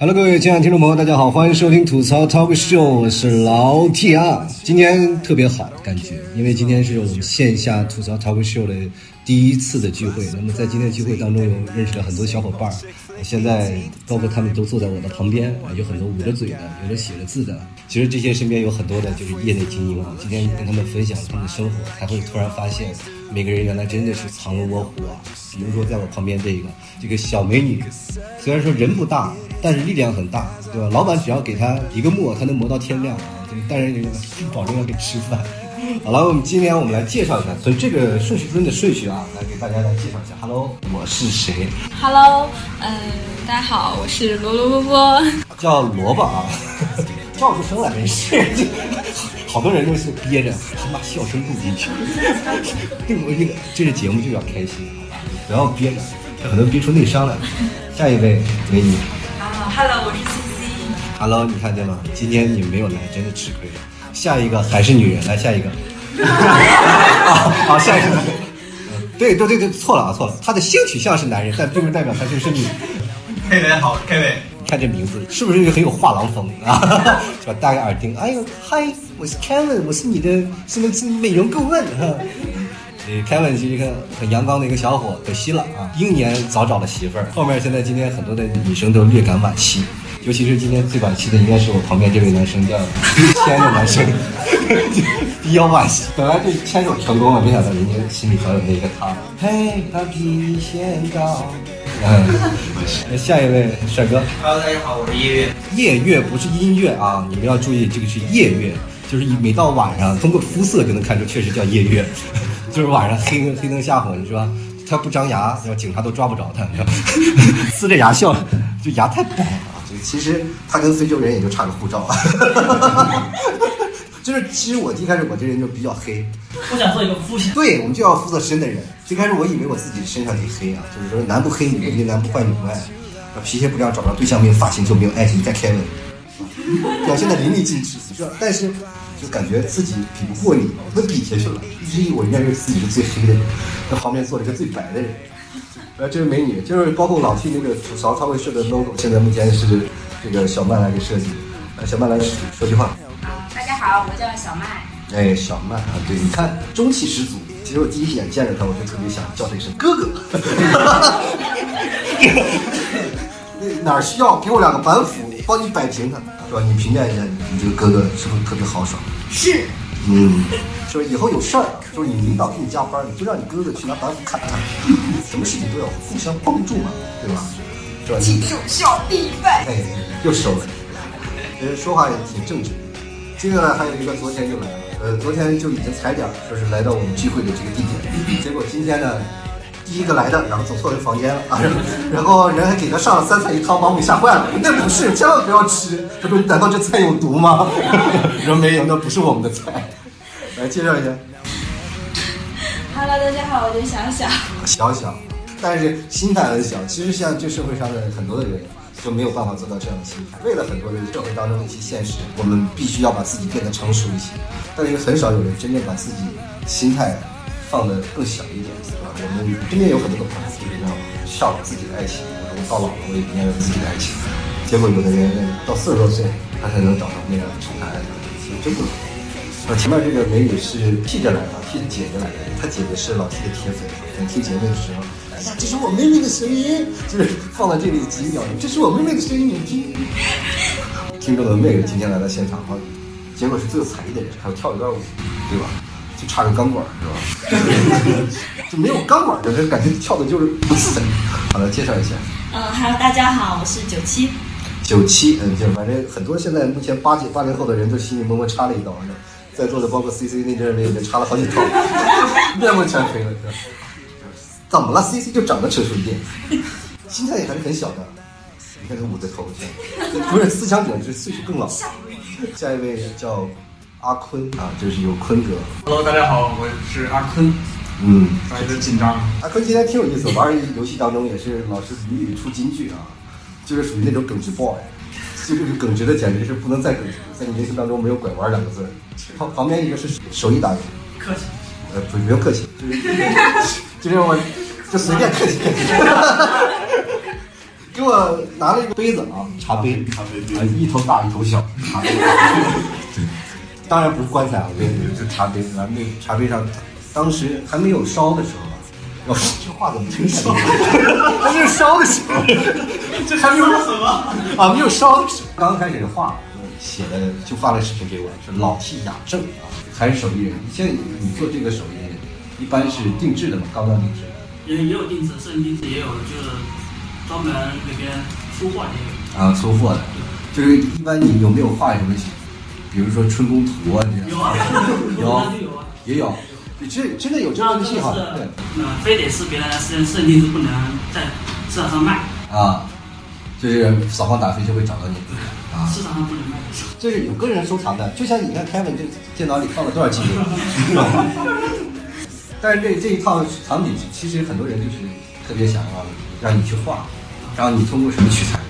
Hello，各位亲爱的听众朋友，大家好，欢迎收听吐槽 Talk Show，我是老 T 啊。今天特别好，感觉，因为今天是我们线下吐槽 Talk Show 的第一次的聚会。那么在今天的聚会当中，有认识了很多小伙伴儿，现在包括他们都坐在我的旁边，有很多捂着嘴的，有的写着字的。其实这些身边有很多的就是业内精英啊。今天跟他们分享他们的生活，才会突然发现，每个人原来真的是藏龙卧虎啊。比如说在我旁边这个这个小美女，虽然说人不大，但是力量很大，对吧？老板只要给他一个磨，他能磨到天亮啊。但是保证要给吃饭。好了，我们今天我们来介绍一下，从这个顺序中的顺序啊，来给大家来介绍一下。Hello，我是谁？Hello，嗯，大家好，我是罗罗波波，叫萝卜啊，叫出声来没事。好多人都是憋着，他妈笑声录进去。对我这个这个节目就要开心，好吧不要憋着，可能憋出内伤来。下一位美女。啊，Hello，我是 CC。Hello，你看见吗？今天你没有来，真的吃亏了。下一个还是女人，来下一个。好，下一个。对对对对，错了啊错了，她的性取向是男人，但并不代表她就是女。Kevin 好，Kevin，看这名字是不是很有画廊风啊？是吧？戴个耳钉，哎呦，嗨，我是 Kevin，我是你的什么美容顾问哈。呃，Kevin 是一个很阳刚的一个小伙，可惜了啊，英年早找了媳妇儿。后面现在今天很多的女生都略感惋惜。尤其是今天最惋惜的，应该是我旁边这位男生，叫牵的男生，比较惋惜。本来就牵手成功了，没想到人家心里早有那个他。嘿，他比仙高。嗯，下一位帅哥。Hello，大家好，我是夜月。夜月不是音乐啊，你们要注意，这个是夜月，就是每到晚上，通过肤色就能看出，确实叫夜月，就是晚上黑黑灯瞎火，你说？他不张牙，警察都抓不着他，呲着牙笑，就牙太白了。就其实他跟非洲人也就差个护照，就是其实我一开始我这人就比较黑，我想做一个肤浅，对我们就要肤色深的人。最开始我以为我自己身上挺黑啊，就是说男不黑女不黑，男不坏女不爱，皮鞋不亮找不着对象没有发型就没有爱情再开文，表现的淋漓尽致，但是就感觉自己比不过你，我比下去了，一直以为认为自己是最黑的人，在旁边坐了一个最白的人。呃，这位美女就是包括老 T 那个吐槽他会设的 logo，现在目前是这个小麦来给设计。呃，小麦来说句话。好，大家好，我叫小麦。哎，小麦啊，对，你看中气十足。其实我第一眼见着他，我就特别想叫他一声哥哥。哪需要给我两个板斧，帮你摆平他，是吧？你评价一下，你这个哥哥是不是特别豪爽？是。嗯。就是以后有事儿，就是你领导给你加班，你就让你哥哥去拿板斧砍他。什么事情都要互相帮助嘛，对吧？是吧？请小弟拜。哎，又收了。呃，说话也挺正直。接下来还有一个，昨天就来了。呃，昨天就已经踩点，说是来到我们聚会的这个地点。结果今天呢，第一个来的，然后走错人房间了啊。然后人还给他上了三菜一汤，把我给吓坏了。那不是，千万不要吃。他说：“难道这菜有毒吗？” 我说：“没有，那不是我们的菜。”来介绍一下。Hello，大家好，我叫小小。小小，但是心态很小。其实像这社会上的很多的人，就没有办法做到这样的心态。为了很多的社会当中的一些现实，我们必须要把自己变得成熟一些。但是很少有人真正把自己心态放得更小一点？我们身边有很多的朋友，就是要向往自己的爱情。我说我到老了，我也应该有自己的爱情。结果有的人到四十多岁，他才能找到那样的宠爱，真不容易。啊，前面这个美女是替着来的，替姐姐来的。她姐姐是老 T 的铁粉，在听节目的时候，哎呀，这是我妹妹的声音，就是放在这里几秒钟，这是我妹妹的声音，你听。听众的妹妹今天来到现场，哈，结果是最有才艺的人，还要跳一段舞，对吧？就差个钢管，是吧？就没有钢管的，这感觉跳的就是不自在。好了，介绍一下。嗯，Hello，大家好，我是九七。九七，嗯，就反正很多现在目前八几八零后的人都心里默默插了一刀，是吧？在座的包括 C C 那阵儿也插了好几刀，面目全非了，是吧？怎么了？C C 就长得成熟一点，心态也还是很小的。你看他捂着头，不是思想者，是岁数更老。下一位叫阿坤啊，就是有坤哥。Hello，大家好，我是阿坤。嗯，有点紧张。阿坤今天挺有意思，玩游戏当中也是老是屡屡出金句啊，就是属于那种耿直 boy。就是耿直的，简直是不能再耿直，在你人生当中没有拐弯两个字。旁旁边一个是手艺达人，客气，呃不不用客气，就是就是我 就随便客气客气，给我拿了一个杯子啊，茶杯，茶杯啊，一头大一头小，茶杯。对，当然不是棺材啊，就，是茶杯。咱们那个茶杯上，当时还没有烧的时候吧，要这话怎么听起来？还没有烧的时候，这还没有什么啊？没有烧的时候，刚开始画写的就发了视频给我，是老替雅正啊，还是手艺人。现在你做这个手艺，一般是定制的嘛，高端定制的。也也有定制，摄影定制也有，就是专门给别人出货的也有。啊，出货的，就是一般你有没有画什么，比如说春宫图啊这样？有啊，有那就有啊。也有，这真的有这个戏哈，对那，非得是别人的私人设定是不能在市场上卖，啊，就是扫黄打非就会找到你啊，市场上不能卖。就是有个人收藏的，就像你看 Kevin 这电脑里放了多少记录，但是这这一套场景其实很多人就是特别想要让你去画，然后你通过什么取材呢？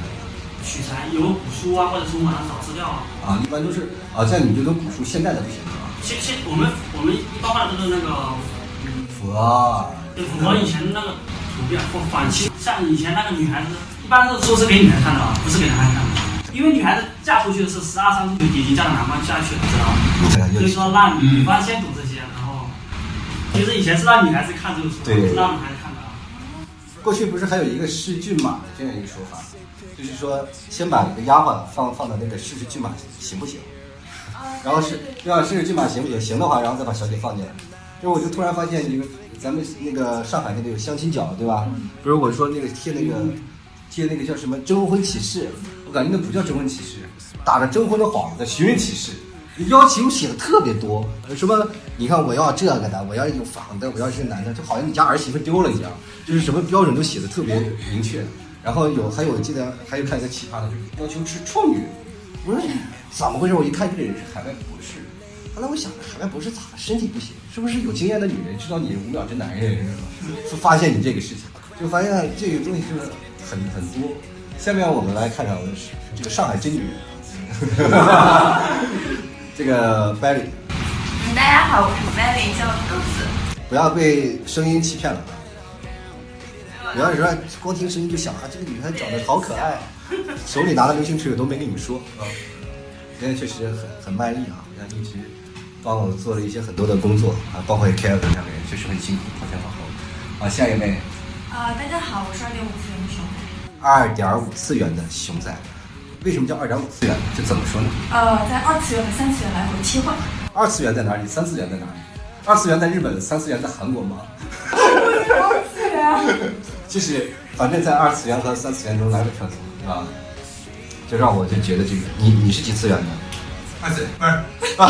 取材有古书啊，或者从网上找资料啊。啊，一般都是啊，像你这种古书现代的不行是吧？现现我们我们一般画的都是那个，嗯，佛符合以前那个图片或反期，像以前那个女孩子，一般都是给女孩看的啊，不是给男孩看的。因为女孩子嫁出去的是十二三岁就已经嫁到男方家去了，知道吗？所以说让女方先读这些，然后其实以前是让女孩子看这个书，对不是让女孩子。过去不是还有一个试骏马的这样一个说法，就是说先把一个丫鬟放放到那个试试骏马行不行？然后是要试试骏马行不行？行的话，然后再把小姐放进来。就我就突然发现，这个咱们那个上海那个有相亲角，对吧？不是我说那个贴那个贴那个叫什么征婚启事，我感觉那不叫征婚启事，打着征婚的幌子，寻人启事。邀请写的特别多，什么？你看我要这个的，我要有房的，我要是男的，就好像你家儿媳妇丢了一样，就是什么标准都写的特别明确。然后有还有记得还有看一个奇葩的，就是要求吃处女。我说怎么回事？我一看这个人是海外博士。后来我想，海外博士咋了？身体不行，是不是有经验的女人知道你五秒真男人是吧？就发现你这个事情，就发现这个东西就是很很多。下面我们来看看这个上海真女人。这个 Belly，大家好，我是 Belly，叫豆子。不要被声音欺骗了。不要说光听声音就想啊，这个女孩长得好可爱，手里拿的流星锤我都没跟你们说啊。今天确实很很卖力啊，好像一直帮我做了一些很多的工作啊，包括 Kevin 两个人确实很辛苦，跑前跑后。好，下一位，啊、大家好，我是二点五次元的熊仔。二点五次元的熊仔，为什么叫二点五次元？这怎么说呢？呃，在二次元和三次元来回切换。二次元在哪里？三次元在哪里？二次元在日本，三次元在韩国吗？二次元。就是反正在二次元和三次元中来回穿梭，对吧？就让我就觉得这个你你是几次元的？二次不是 啊，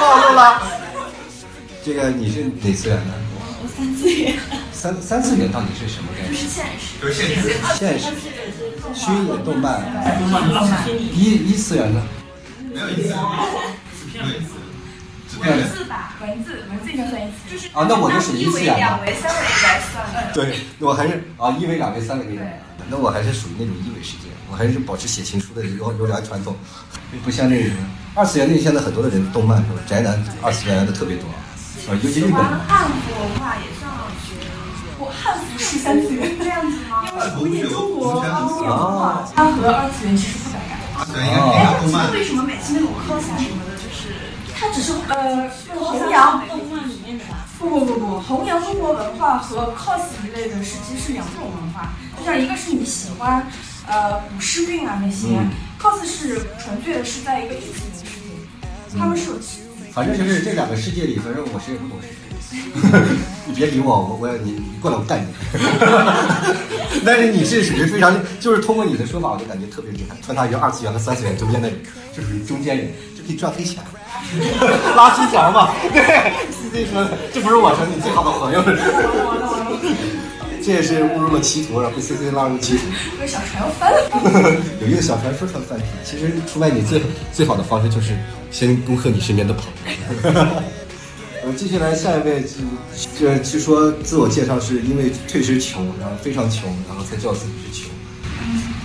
暴露了。这个你是哪次元的？我三次元，三三次元到底是什么概念？就是现实。就是现实。现实、虚拟动漫。动漫动漫一一次元呢？没有一次，纸片没有一次，只文字吧，文字，文字应该算一次。就是啊那我就属于一次元的两维、三维来算的。对，我还是啊一维、两维、三维那种。那我还是属于那种一维世界，我还是保持写情书的优优良传统，不像那个二次元那现在很多的人动漫是吧？宅男二次元的特别多啊，尤其日本喜欢。汉服文化也算学。我汉服是三次元这样子吗？因为古典中国它和二次元其实不搭嘎。二次元应该是动漫。为什么每次那种 cos 啊什么的，就是它只是呃弘扬动漫里面的吧？不不不不，弘扬中国文化和 cos 一类的是其实是两种文化。就像一个是你喜欢呃古诗韵啊那些、嗯 c o s 是纯粹的是在一个异次元世界，他们是有反正就是这两个世界里，反正我谁也不懂谁。你别理我，我我你你过来我干你。但是你是属于非常，就是通过你的说法，我就感觉特别厉害，穿插于二次元和三次元中间的人，就属于中间人，就可以赚黑钱，拉新条嘛。对，C C 说的，这不是我说你最好的朋友。这也是误入了歧途，然后被 C C 拉入歧途。这个小船要翻了。有一个小传说传翻篇，其实出卖你最最好的方式就是先恭贺你身边的朋友。呃，接下来下一位就就据说自我介绍是因为确实穷，然后非常穷，然后才叫自己是穷。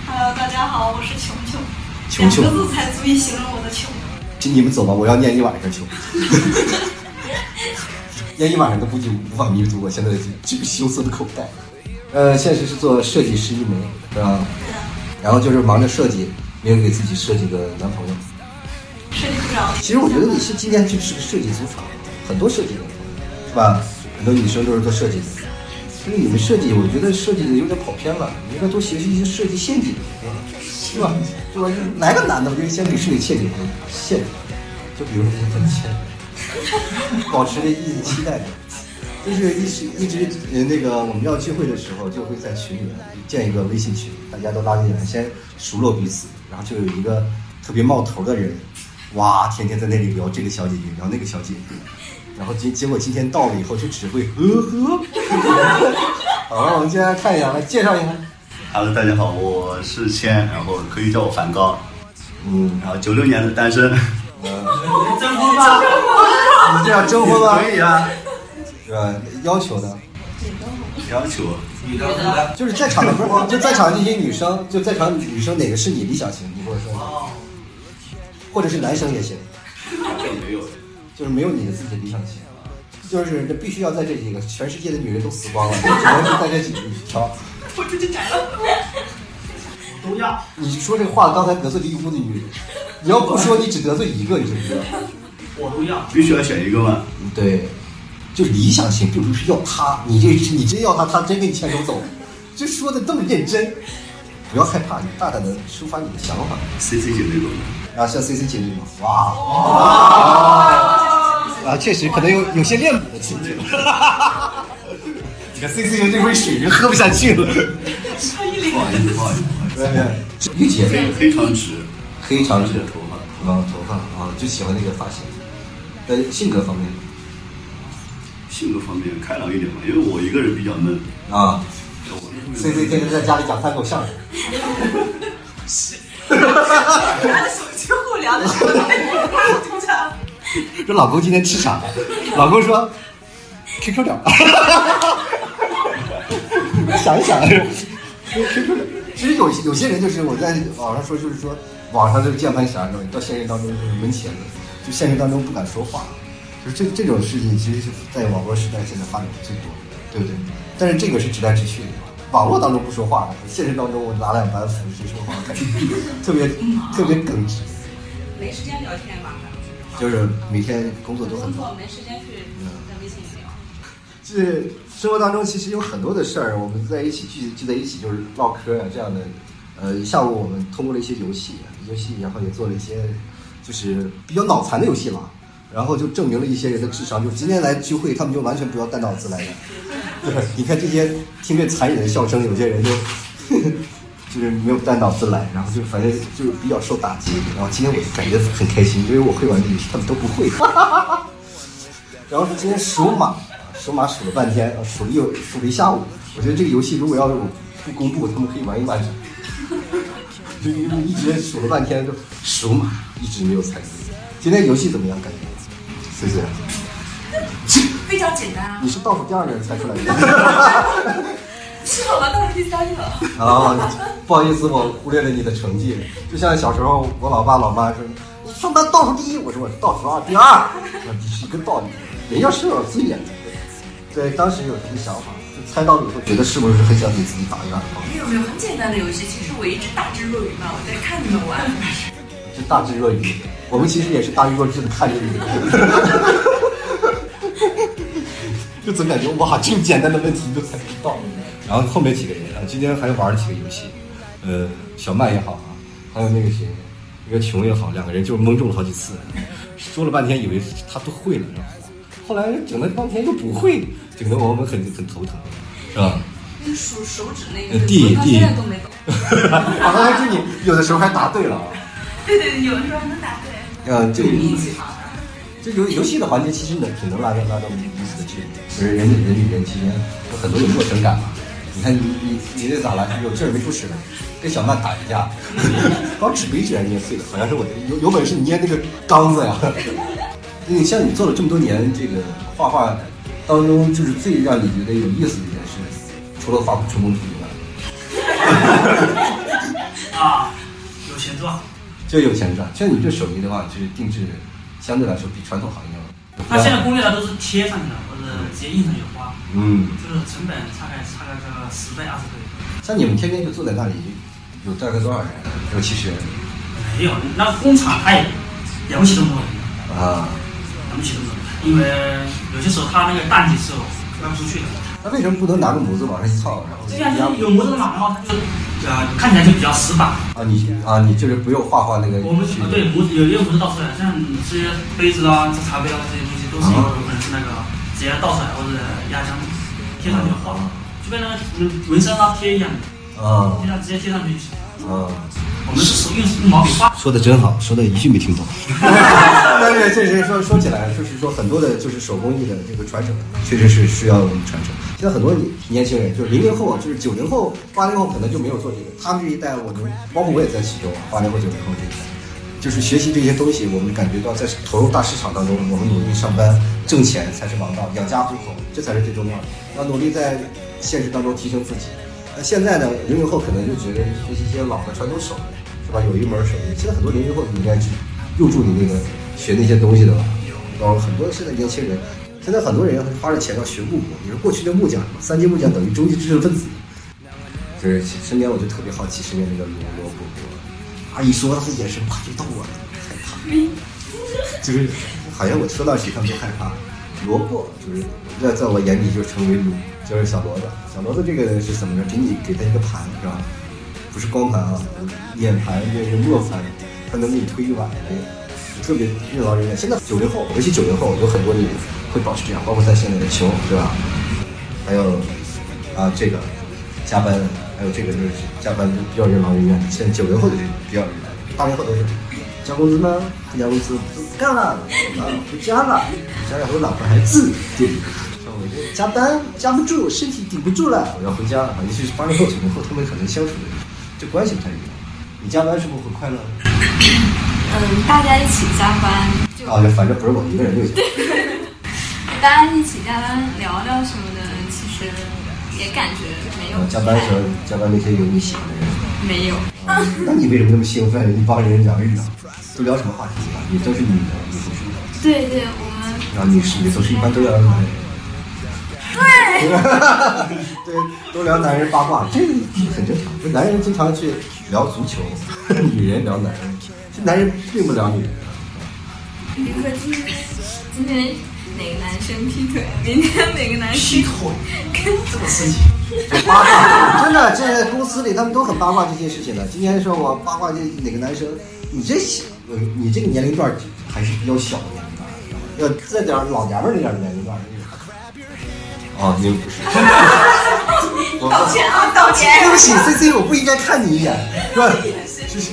Hello，大家好，我是琼琼，琼琼两个字才足以形容我的穷。请你们走吧，我要念一晚上穷。念一晚上都估计无法弥补我现在的这这个羞涩的口袋。呃，现实是做设计师一枚，是吧？然后就是忙着设计，没有给自己设计个男朋友。设计不了。其实我觉得你是今天就是个设计组场，很多设计的，是吧？很多女生都是做设计的。所以你们设计，我觉得设计的有点跑偏了，你应该多学习一些设计陷阱，是吧？是吧？来个男的，我就先给设计陷阱陷阱，就比如说很欠，保持着一直期待的。就是一直一直呃那个我们要聚会的时候，就会在群里面建一个微信群，大家都拉进来，先熟络彼此，然后就有一个特别冒头的人，哇，天天在那里聊这个小姐姐，聊那个小姐姐，然后结结果今天到了以后就只会呵呵。好了，我们接下来看一下，来介绍一下。Hello，大家好，我是谦，然后可以叫我梵高，嗯，然后九六年的单身，征婚吧，你这样征婚吗？可以啊，是吧？要求呢？要求女的女的，就是在场的不是，就在场这些女生，就在场女生哪个是你理想型？你跟我说，哦，或者是男生也行。没有，就是没有你的自己的理想型，就是这必须要在这几个，全世界的女人都死光了，你只能是在这几个里挑。我出去摘了。都要。你说这话刚才得罪了一屋子女人，你要不说你只得罪一个，你知不知道？我都要。必须要选一个吗？对，就理想型并不是要他，你这你真要他，他真给你牵手走，就说的这么认真，不要害怕，你大胆的抒发你的想法。，CC 姐那种啊，像 C C 姐那种，哇，啊，确实可能有有些恋母的情节。你看 C C 姐这杯水人喝不下去了。不好意思，不好意思，不好意对，御姐思，黑长直，非常直直的头发，啊，头发啊，就喜欢那个发型。呃，性格方面性格方面开朗一点嘛，因为我一个人比较闷，啊我是，C C 天天在家里讲三口相声。拿着手机互聊的时候，经常。说老公今天吃啥？老公说 QQ 聊。想一想，QQ 点。其实有有些人就是我在网上说，就是说网上这个键盘侠，你知道吗？到现实当中就是门前的，就现实当中不敢说话。就是这这种事情，其实是在网络时代现在发展的最多的，对不对？但是这个是直来直去的，网络当中不说话，现实当中我拿两板斧谁说话，感觉 特别特别耿直。没时间聊天吧，就是每天工作都很忙。工作没时间去在微信里聊。这生活当中其实有很多的事儿，我们在一起聚聚在一起就是唠嗑啊这样的。呃，下午我们通过了一些游戏，游戏然后也做了一些就是比较脑残的游戏了，然后就证明了一些人的智商，就今天来聚会，他们就完全不要带脑子来的。对，你看这些听着残忍的笑声，有些人就呵呵 就是没有带脑子来，然后就反正就是比较受打击。然后今天我感觉很开心，因为我会玩这个游戏，他们都不会。然后是今天数马，数马数了半天，数了一数了一下午。我觉得这个游戏如果要是我不公布，他们可以玩一晚上。就一直数了半天，就数马，一直没有参与。今天游戏怎么样？感觉？思思，非常简单啊，你是倒数第二个人猜出来的。是我们倒数第三个。啊，不好意思，我忽略了你的成绩。就像小时候，我老爸老妈说，你上班倒数第一，我说我倒数二第二，那你是一个道理。人要是有尊严的。对，当时有这个想法，就猜到了以后，觉得是不是很想给自己打一个耳光？没有没有，很简单的游戏，其实我一直大智若愚嘛，我在看你们玩。就大智若愚。我们其实也是大愚若智的看着你。就总感觉哇，这么简单的问题你都猜不到。然后后面几个人啊，今天还玩了几个游戏，呃，小麦也好啊，还有那个谁，那个琼也好，两个人就是蒙中了好几次，说了半天以为他都会了，然后后来整了半天又不会，整得我们很很头疼，是吧？那数手指那呃个，我到地地现在都没懂。好像就你有的时候还答对了啊。对对对，有的时候还能答对。呃，这个运气好。这游游戏的环节其实能挺能拉到拉到彼此的距离，就是人人与人之间有很多有陌生感嘛。你看你你你这咋了？有劲儿没处使了，跟小曼打一架，把纸杯居然捏碎了，好像是我有有本事你捏那个缸子呀。你像你做了这么多年这个画画当中，就是最让你觉得有意思的一件事，除了画春宫图以外，啊，有钱赚。就有钱赚。像你这手艺的话，就是定制相对来说比传统行业要那现在工业它都是贴上去的，或者直接印上去的花，嗯，就是成本差概差个这个十倍二十倍。像你们天天就坐在那里，有大概多少人？有七十人没有，那工厂它也养不起这么多人，啊。养不起这么多人，因为有些时候它那个淡季时候卖不出去的。那为什么不能拿个模子往上一套，然后这样压就是有模子的嘛，然后它就呃看起来就比较死板。啊？你啊，你就是不用画画那个我们去啊对模子有也有模子倒出来，像这些杯子啊、这茶杯啊这些东西都是有可能是那个直接倒出来或者压箱贴上去画，就跟那个嗯纹身啊贴一样的，啊贴上直接贴上去就行。啊。我们是手用用毛笔画。说的真好，说的一句没听懂。但是确实说说起来，就是说很多的就是手工艺的这个传承，确实是需要我们传承。现在很多年轻人，就是零零后，就是九零后、八零后，可能就没有做这个。他们这一代，我们包括我也在其中，八零后、九零后这一代，就是学习这些东西，我们感觉到在投入大市场当中，我们努力上班挣钱才是王道，养家糊口这才是最重要的。要努力在现实当中提升自己。那现在呢，零零后可能就觉得学习一些老的传统手艺，是吧？有一门手艺，现在很多零零后应该去入驻你那个学那些东西的了。然后很多现在年轻人，现在很多人花着钱要学木工。你说过去的木匠，三级木匠等于中级知识分子。就是身边我就特别好奇身边那个罗罗伯伯，啊一说他的眼神啪就到我了，害怕。就是好像我说到谁他们都害怕。萝卜就是在在我眼里就成为萝，就是小骡子。小骡子这个是怎么着？给你给他一个盘是吧？不是光盘啊，脸盘这是磨盘，它能给你推一碗那个，特别任劳任怨。现在九零后，尤其九零后有很多的人会保持这样，包括在现在的穷对吧？还有啊这个加班，还有这个就是加班比较任劳任怨。现在九零后就是比较，八零后都是交工资吗？不交工资不干了，啊回家了，家里和老婆孩子对。我就加班加不住，身体顶不住了，我要回家了。尤其是八零后、九零后，他们可能相处的这关系不太一样。你加班是不是很快乐？嗯，大家一起加班，就啊，反正不是我一个人就行。大家一起加班聊聊什么的，其实也感觉没有呃加班时候，加班那些有你喜欢的人。没有。啊那你为什么那么兴奋？一帮人聊一聊，都聊什么话题啊？你都是女的，女同事。对对，我们然后女士、女同事一般都聊男人。对 对，都聊男人八卦，这个很正常。就男人经常去聊足球，女人聊男人，这男人并不聊女人。比如说今天今天哪个男生劈腿，明天哪个男生劈腿，跟这么刺激。八卦，真的，这在公司里他们都很八卦这些事情的。今天说我八卦这哪个男生，你这小，呃你这个年龄段还是比较小的年龄段，要在点老娘们儿那点年龄段。哦，您不是。道歉啊，道歉。对不起，C C，我不应该看你一眼，是吧？就是，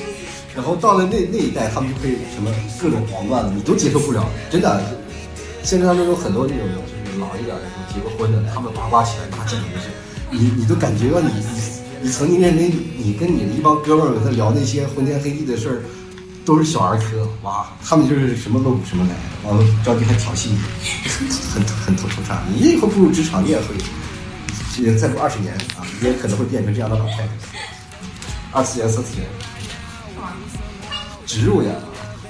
然后到了那那一代，他们就会什么各种黄段子，你都接受不了，真的。现实当中有很多那种就是老一点的，结过婚的，他们八卦起来，那简直是，你你都感觉到你你你曾经认为你跟你的一帮哥们儿在聊那些昏天黑地的事儿，都是小儿科，哇，他们就是什么都补什么来，完了着急还挑衅你，很很头头大。你以后步入职场，你也会。也再过二十年啊，你也可能会变成这样的老太太。二次元、三次元，植入呀，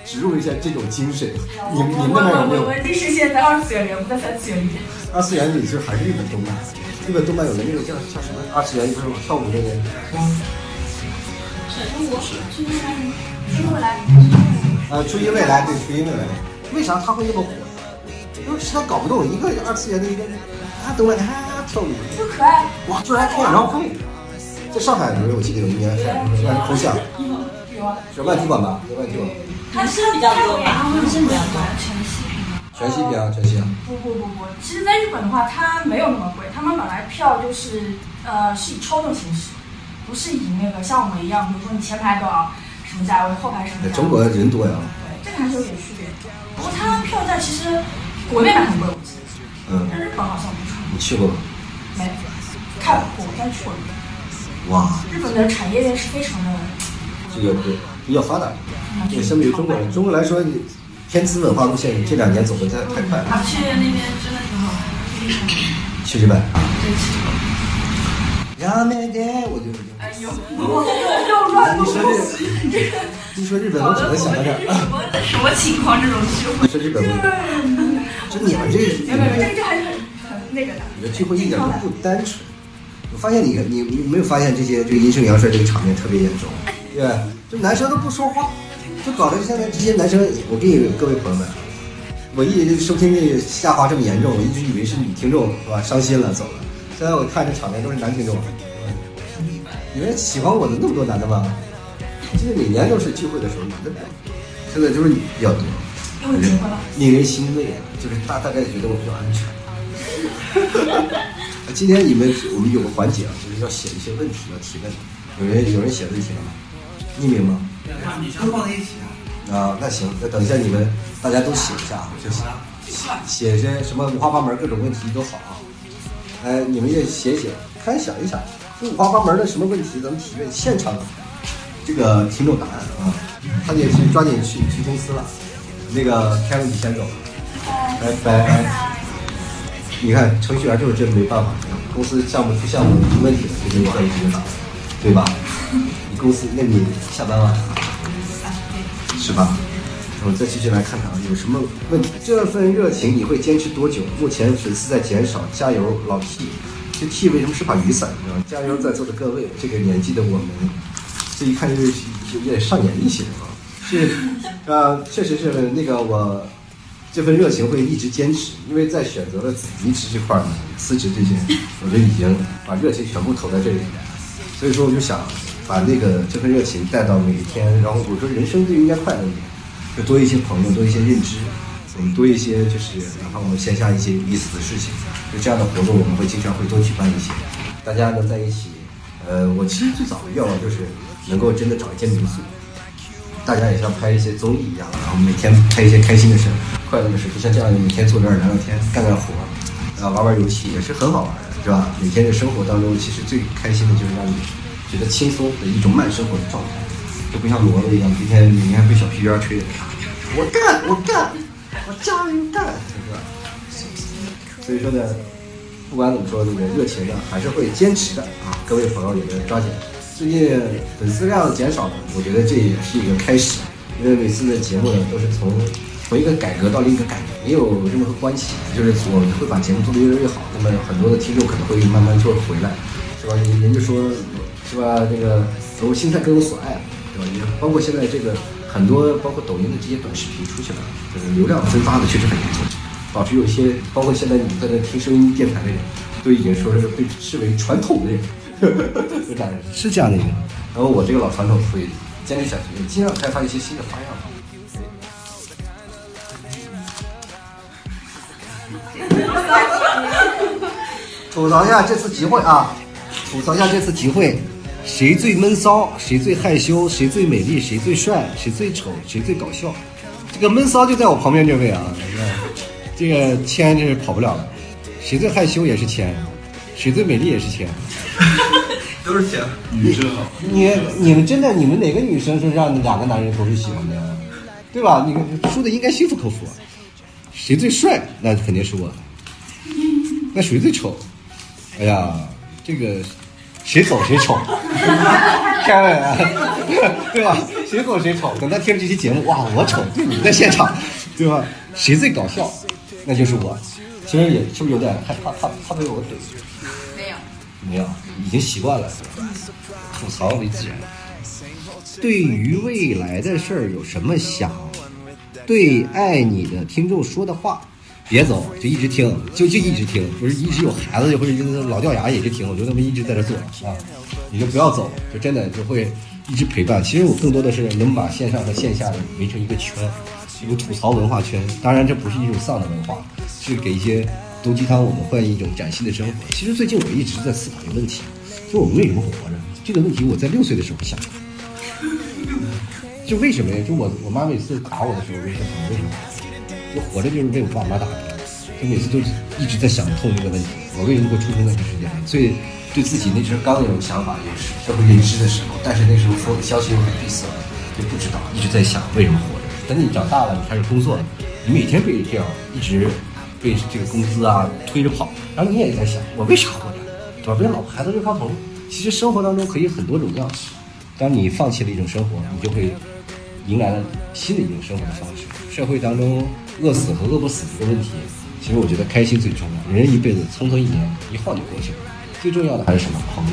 植入一下这种精神。你们你们那边有没有？我的是现在二次元里，不在三次元里。二次元里就还是日本动漫，日本动漫有的那个叫叫什么？二次元不是跳舞那个？中国初音未来，呃，初音未来对初音未来，为啥他会那么火？因为实在搞不懂一个二次元的一个啊动漫啊跳舞，就可爱。哇，居然还开演唱会！在上海，我记得有一年还还是空巷，有啊，是万体馆吧？有万体馆。它是比较多，然后是比较多，全系。全息屏啊，全息啊。不不不不，其实在日本的话，它没有那么贵，他们本来票就是呃是以抽的形式，不是以那个像我们一样，比如说你前排多少什么价位，后排什么价位。中国人多呀。对，这个还是有点区别。不过它票价其实国内买很贵，我记得。嗯。但日本好像不是。你去过吗？没，看过，但去过。哇。日本的产业链是非常的。这个比比较发达，对，相比于中国人，中国来说，偏资文化路线这两年走的太太快了。啊，去那边真的挺好，非常。去日本。对，去日本。呀，没得，我就。哎呦，又又乱你说日，你说日本，我只能想到这儿。什么什么情况？这种聚会。你说日本，就你们这没有没有，这这还是很很那个的。你的聚会一点都不单纯。我发现你你你没有发现这些这个阴盛阳衰这个场面特别严重，对？就男生都不说话，就搞得现在这些男生，我给你各位朋友们，我一直收听率下滑这么严重，我一直以为是女听众是吧？伤心了走了，现在我看这场面都是男听众。你们喜欢我的那么多男的吗？其实每年都是聚会的时候男的比较多，现在就是你比较多。令人欣慰啊！就是大大概觉得我比较安全。今天你们我们有个环节啊，就是要写一些问题要提问。有人有人写问题了吗？匿名吗？都放在一起啊。啊，那行，那等一下你们大家都写一下啊，就写写一些什么五花八门各种问题都好啊。哎，你们也写写，看想一想，这五花八门的什么问题，咱们提问现场这个听众答案啊。他得去抓紧去去公司了。那个 Kevin 你先走，拜拜。你看程序员就是这没办法，公司项目出项目出问题了，就给你再直接打，对吧？你公司那你下班了，是吧？我们再继续来看看啊，有什么问题？这份热情你会坚持多久？目前粉丝在减少，加油，老 T。这 T 为什么是把雨伞？是吧？加油，在座的各位，这个年纪的我们，这一看就是有点上年纪型啊。是，呃，确实是那个我这份热情会一直坚持，因为在选择了离职这块儿呢，辞职这些，我就已经把热情全部投在这里面，所以说我就想把那个这份热情带到每一天，然后我说人生就应该快乐一点，就多一些朋友，多一些认知，我们多一些就是哪怕我们线下一些有意思的事情，就这样的活动我们会经常会多举办一些，大家能在一起，呃，我其实最早的愿望就是能够真的找一间民宿。大家也像拍一些综艺一样，然后每天拍一些开心的事、快乐的事，就像这样每天坐这儿聊聊天、干干活，啊，玩玩游戏也是很好玩的，是吧？每天的生活当中，其实最开心的就是让你觉得轻松的一种慢生活的状态，就不像骡子一样，今天每天被小皮鞭吹的，我干，我干，我加油干，所以说呢，不管怎么说，这个热情呢还是会坚持的啊，各位朋友也要抓紧。最近粉丝量减少了，我觉得这也是一个开始，因为每次的节目呢都是从从一个改革到另一个改革，没有任何关系，就是我们会把节目做得越来越好。那么很多的听众可能会慢慢就回来，是吧？人人就说，是吧？这个我心态各有所爱，对吧？也包括现在这个很多，包括抖音的这些短视频出去了，就是流量分发的确实很严重，导致有些包括现在你在那听声音电台的人，都已经说是被视为传统的人。是这样的，是这样的人。然后我这个老传统会坚持下去，也尽量开发一些新的花样。吐槽一下这次集会啊！吐槽一下这次集会，谁最闷骚，谁最害羞，谁最美丽，谁最帅，谁最丑，谁最搞笑。这个闷骚就在我旁边这位啊，这个谦这是跑不了了。谁最害羞也是谦，谁最美丽也是谦。都是谦，女生好。你你们真的，你们哪个女生是让两个男人同时喜欢的呀？对吧？你输的应该心服口服。谁最帅？那肯定是我。那谁最丑？哎呀，这个谁走谁丑。开玩笑，对吧？谁走谁丑。等他听了这期节目，哇，我丑，对你在现场，对吧？谁最搞笑？那就是我。其实也是不是有点害怕，怕怕被我怼？没有。没有，已经习惯了，吐槽为自然。对于未来的事儿有什么想对爱你的听众说的话？别走，就一直听，就就一直听，不是一直有孩子或者就是老掉牙也就听，我就那么一直在这做啊。你就不要走，就真的就会一直陪伴。其实我更多的是能把线上和线下的围成一个圈，一个吐槽文化圈。当然，这不是一种丧的文化，是给一些。毒鸡汤，我们换一种崭新的生活。其实最近我一直在思考一个问题，就我们为什么活着？这个问题我在六岁的时候想。就为什么呀？就我我妈每次打我的时候，我就想为什么？就活着就是为我爸妈打的。就每次都一直在想通这个问题，我为什么会出生在这世界上？所以对自己那时候刚有想法、有社会认知的时候，但是那时候所有的消息又很闭塞，就不知道，一直在想为什么活着。等你长大了，你开始工作了，你每天被这样一直。被这个工资啊推着跑，然后你也在想，我为啥活着？对吧？为老婆孩子热炕头。其实生活当中可以很多种样式。当你放弃了一种生活，你就会迎来了新的一种生活的方式。社会当中饿死和饿不死这个问题，其实我觉得开心最重要，人一辈子匆匆一年一晃就过去了，最重要的还是什么？朋友，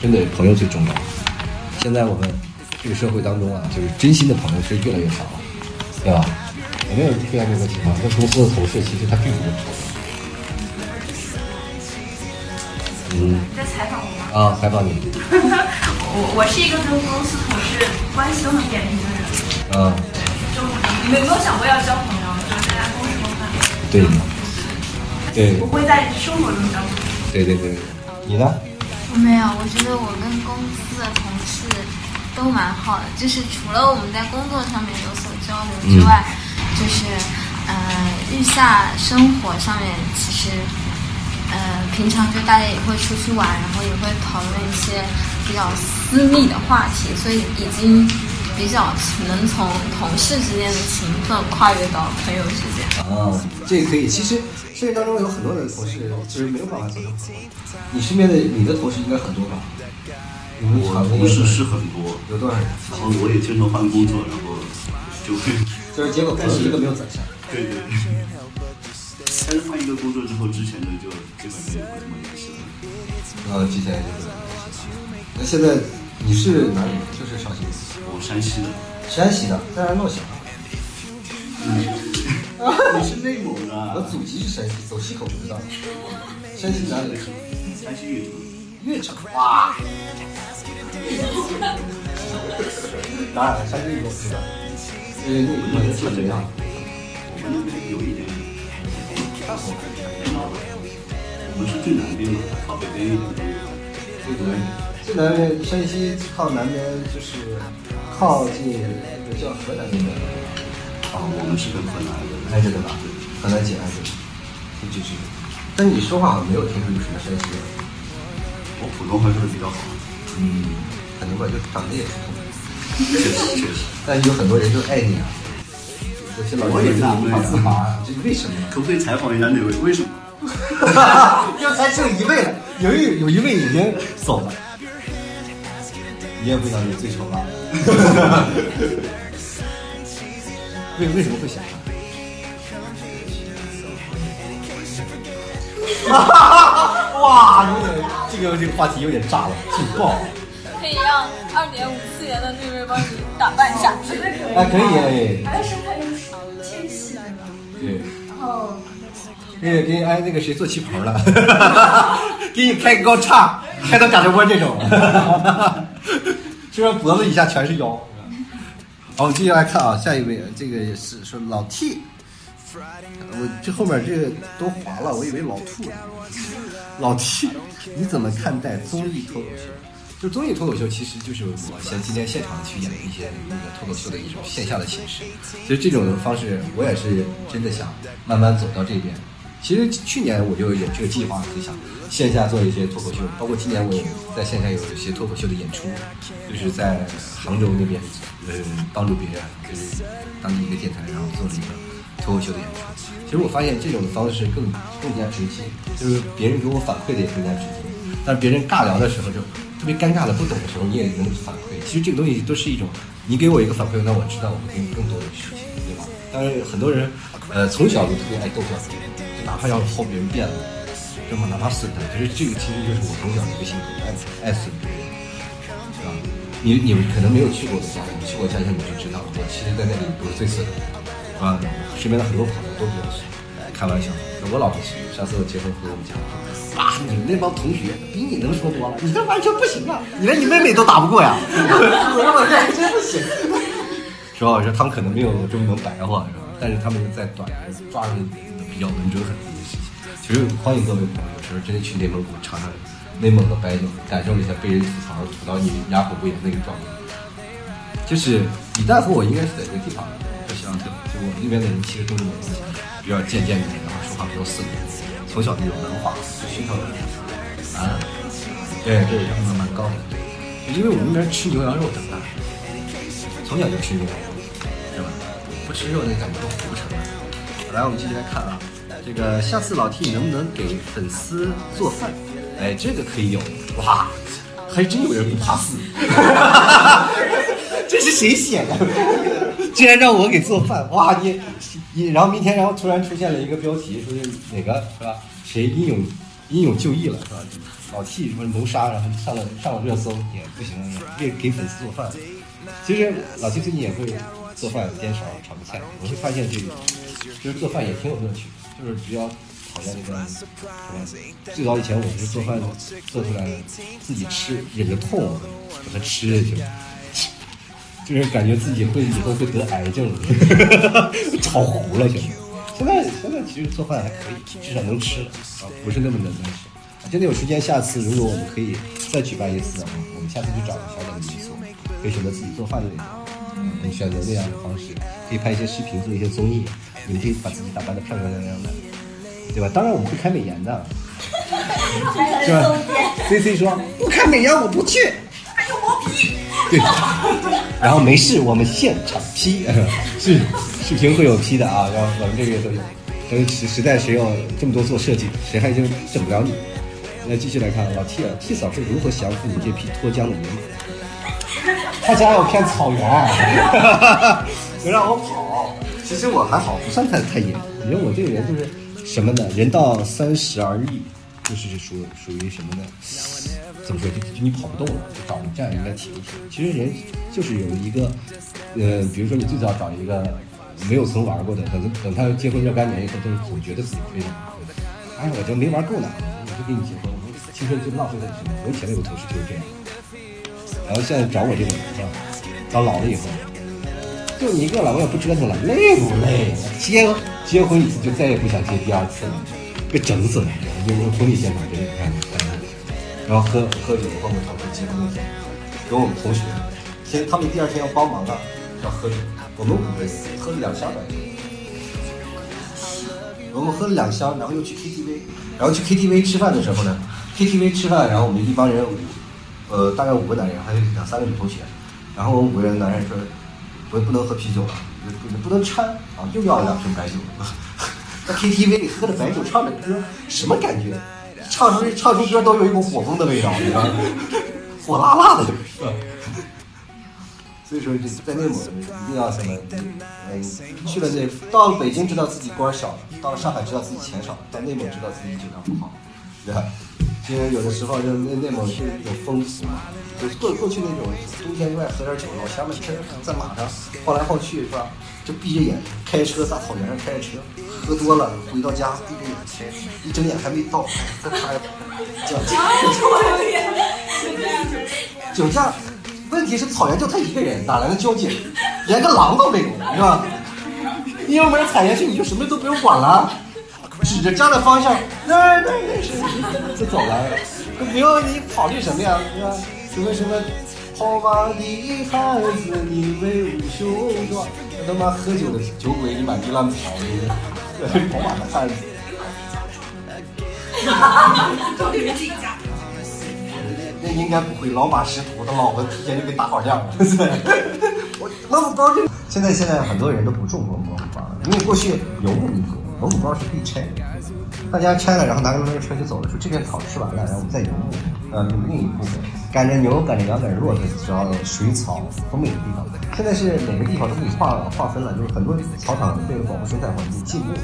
真的朋友最重要。现在我们这个社会当中啊，就是真心的朋友是越来越少了，对吧？有没有出现这个情况？那公司的同事其实他并不是朋友。嗯在采访我吗？啊，采访你，我我是一个跟公司同事关系都很扁平的人，啊，就没没有想过要交朋友，就是大家公事公办。对，对我会在生活中交朋友。对对对，你呢？我没有，我觉得我跟公司的同事都蛮好的，就是除了我们在工作上面有所交流之外，就是呃日下生活上面其实呃平常就大家也会出去玩，然后也会讨论一些比较私密的话题，所以已经比较能从同事之间的情分跨越到朋友之间。啊，这个可以。其实社会当中有很多的同事就是没有办法做成朋友。你身边的你的同事应该很多吧？我同事是很多，有多少人？然后我也经常换工作，然后就会，就是结果但是一个没有攒下。对对。但是换一个工作之后，之前的就基本上也不怎么联系了。呃，之前就是。那现在你是哪里人？就是绍兴。我山西的。山西的，在那儿闹小。你是内蒙的？我祖籍是山西，走西口不知道。山西哪里？山西运城。运城。哇！当然了，山西我知道。呃，那那个特怎样？我们那边有一点，但我我们是最南边嘛，靠北边一点都有。最南边，最南边山西靠南边就是靠近那个叫河南那边。啊，我们是跟河南挨着的吧？河南紧挨着，就这个。但你说话好像没有听出有什么山西的。我普通话说的比较好。嗯，可能吧，就长得也普通。确实确实。但有很多人就爱你啊。有些老我也纳闷好自豪啊，这为什么？可不可以采访一下那位？为什么？刚才剩一位了，有一有一位已经走了。你也不想你最丑吧？为为什么会想他？哇，有点这个这个话题有点炸了，劲爆。可以让二点五次元的那位帮你打扮一下。啊，可以哎。还是看就是天气对吧？对。然后。给你给你哎，那个谁做旗袍了？给你开个高叉，开到嘎吱窝这种，虽然脖子以下全是腰。好，我们继续来看啊，下一位，这个也是说老 T，我这后面这个都划了，我以为老兔呢。老 T，你怎么看待综艺脱口秀？就综艺脱口秀，其实就是我像今天现场去演一些那个脱口秀的一种线下的形式。其实这种方式，我也是真的想慢慢走到这边。其实去年我就有这个计划，就想线下做一些脱口秀，包括今年我也在线下有一些脱口秀的演出，就是在杭州那边，呃，帮助别人，就是当地一个电台，然后做了一个脱口秀的演出。其实我发现这种方式更更加直接，就是别人给我反馈的也更加直接。但是别人尬聊的时候就特别尴尬的不懂的时候，你也能反馈。其实这个东西都是一种，你给我一个反馈，那我知道我会给你更多的事情，对吧？当然很多人，呃，从小就特别爱逗笑别人。哪怕要薅别人辫子，对吧？哪怕损他，其实这个其实就是我从小的一个性格，爱爱损别人，是吧？你你们可能没有去过我的家乡，去过家乡你就知道，我其实在那里不是最损的，是吧？身边的很多朋友都比较损，开玩笑，我老婆是，上次我结婚回我们家，哇，你们那帮同学比你能说多了，你这完全不行啊！你连你妹妹都打不过呀！我这还真不行。实话说，他们可能没有这么能白话，是吧？但是他们在短抓住。比较稳准狠的一件事情，其实欢迎各位朋友，有时候真的去内蒙古尝尝内蒙的白酒，感受一下被人吐槽吐到你哑口无言那个状态。就是李诞和我应该是在一个地方，就像就就我们那边的人其实都是我自己比较渐渐的，然后说话比较死，从小就有文化，就熏陶的啊，对，这个养分蛮高的。因为我们那边吃牛羊肉长大，从小就吃牛羊肉，是吧？不吃肉那感觉都糊。来，我们继续来看啊，这个下次老 T 能不能给粉丝做饭？哎，这个可以有哇，还真有人不怕死。这是谁写的？竟然让我给做饭，哇！你你，然后明天，然后突然出现了一个标题，说是哪个是吧？谁英勇英勇就义了是吧？老 T 什么谋杀，然后上了上了热搜，也不行，为给粉丝做饭。其实老 T 最近也会做饭，颠勺炒个菜。我会发现这个，就是做饭也挺有乐趣，就是比较讨厌那个什么。最早以前我们是做饭做出来自己吃，忍着痛把它吃下去。就是感觉自己会以后会得癌症，炒糊了。现在，现在现在其实做饭还可以，至少能吃了啊，不是那么的难吃。真的有时间，下次如果我们可以再举办一次的话，我们下次去找个小小的民宿，可以选择自己做饭的那种，我们选择那样的方式，可以拍一些视频，做一些综艺，你们可以把自己打扮的漂漂亮亮的，对吧？当然我们会开美颜的，是吧？C C 说不开美颜我不去，还有磨皮。对，然后没事，我们现场 P，是视频会有 P 的啊，然后我们这个月都有。等实实在谁要这么多做设计，谁还就整不了你。那继续来看老 T 啊，T 嫂是如何降服你这匹脱缰的野马？他家有片草原，能让我跑。其实我还好，不算太太野，因为我这个人就是什么呢？人到三十而立，就是属属于什么呢？怎么说？就就你跑不动了，就找个站应该停一停。其实人就是有一个，呃，比如说你最早找一个没有曾玩过的，等等他结婚若干年以后，就是总觉得自己非常不会。哎，我这没玩够呢，我就跟你结婚，我青春就浪费在什么。我以前有个同事就是这样。然后现在找我这种是吧？到老了以后，就你一个了，我也不折腾了，累不累？结结婚一次就再也不想结第二次了，被整死了。就是婚礼现场真的看。然后喝喝酒，和我们同事结婚那天，跟我们同学，其实他们第二天要帮忙啊，要喝酒。我们五个人喝了两箱白酒，我们喝了两箱，然后又去 KTV，然后去 KTV 吃饭的时候呢，KTV 吃饭，然后我们一帮人，呃，大概五个男人，还有两三个女同学，然后我们五个人男人说，不不能喝啤酒了，不不能掺啊，又要了两瓶白酒。在 KTV 里喝着白酒，唱着歌，什么感觉？唱出唱出歌都有一股火风的味道，你知道吗？火辣辣的，所以说这在内蒙一定要什么？嗯，去了这到了北京知道自己官小了，到了上海知道自己钱少，到内蒙知道自己酒量不好，对吧？因为有的时候就内内蒙是有风俗嘛，就过过去那种冬天就爱喝点酒，老乡们天在马上晃来晃去是吧？就闭着眼开车大草原上开着车，喝多了回到家闭着眼开，一睁眼还没到，再开酒驾。酒驾，问题是草原就他一个人，哪来的交警？连个狼都没有，是吧？你油门踩下去，你就什么都不用管了，指着家的方向，那那那是就走了，不用你考虑什么呀，是吧？什么什么跑马的孩子，你威武雄壮。他妈喝酒的酒鬼，你满地乱跑，你跑马的汉子。那应该不会，老马识途，他老婆提前就给打好仗了。我蒙古包这现在现在很多人都不种蒙古包了，因为过去游牧民族蒙古包是必拆，大家拆了，然后拿着摩托车就走了，说这片草吃完了，然后我们再游牧。呃，另一部分赶着牛、赶着羊、赶着骆驼，只要水草丰美的地方。现在是每个地方都给你划划分了，就是很多草场为了保护生态环境禁牧了，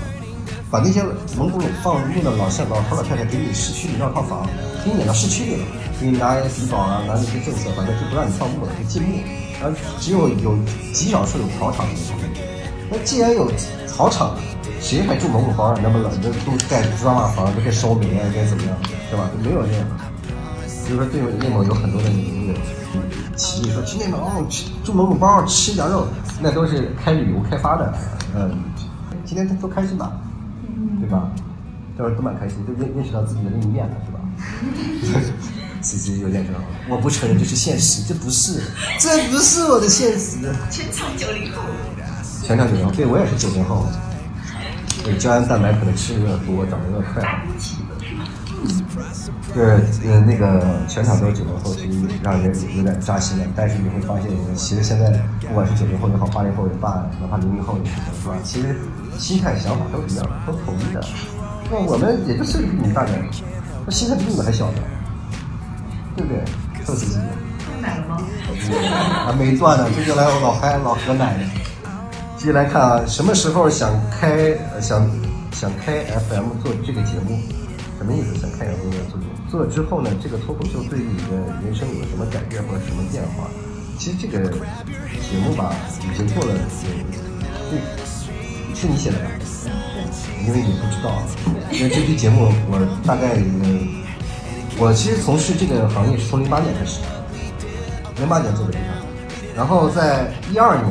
把那些蒙古放牧的老少老头老太太给你市区里绕套房，给你撵到市区里了，给你拿低保啊，拿那些政策，反正就不让你放牧了，就禁牧。然后只有有极少数有草场的地方。那既然有草场，谁还住蒙古包？那么冷，都都盖砖瓦房，都该烧煤啊，该怎么样，对吧？没有那样。比如说，对内蒙有很多的那个企业说去内蒙哦，住蒙古包吃羊肉，那都是开旅游开发的。嗯，今天他都开心吧，对吧？都是都蛮开心，都认认识到自己的另一面了，是吧？其实有点这样，我不承认这是现实，这不是，这不是我的现实。全场九零后，全场九零后，对我也是九零后。对，胶原蛋白可能吃的有点多，长得有点快。就是呃那个全场都是九零后，其实让人有点扎心了。但是你会发现，其实现在不管是九零后也好，八零后也罢，哪怕零零后也好，是吧？其实心态想法都一样，都统一的。那我们也就岁数比你们大点，那心态比你们还小呢，对不对？臭死自己了。买了吗？还 没断呢，这就来我老嗨老喝奶呢。接下来看啊，什么时候想开呃想想开 FM 做这个节目？什么意思？想开 FM 做节目？做了之后呢，这个脱口秀对你的人生有什么改变或者什么变化？其实这个节目吧，已经做了有，这是你写的吧？因为你不知道，因为这期节目我大概呃，我其实从事这个行业是从零八年开始的。零八年做的这个，然后在一二年，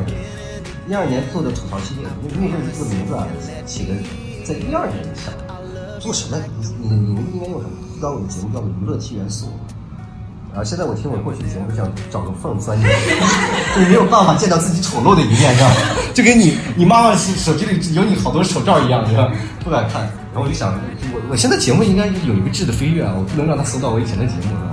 一二年做的吐槽系列，那那个这个名字啊，起的在一二年想做什么？你你你们应该用什么？知道我的节目叫做娱乐七元素。啊，现在我听我过去的节目，想找个缝钻进去，就没有办法见到自己丑陋的一面，是吧？就跟你你妈妈手机里有你好多手照一样，是吧？不敢看。然后我就想，我我现在节目应该有一个质的飞跃啊，我不能让他搜到我以前的节目，然后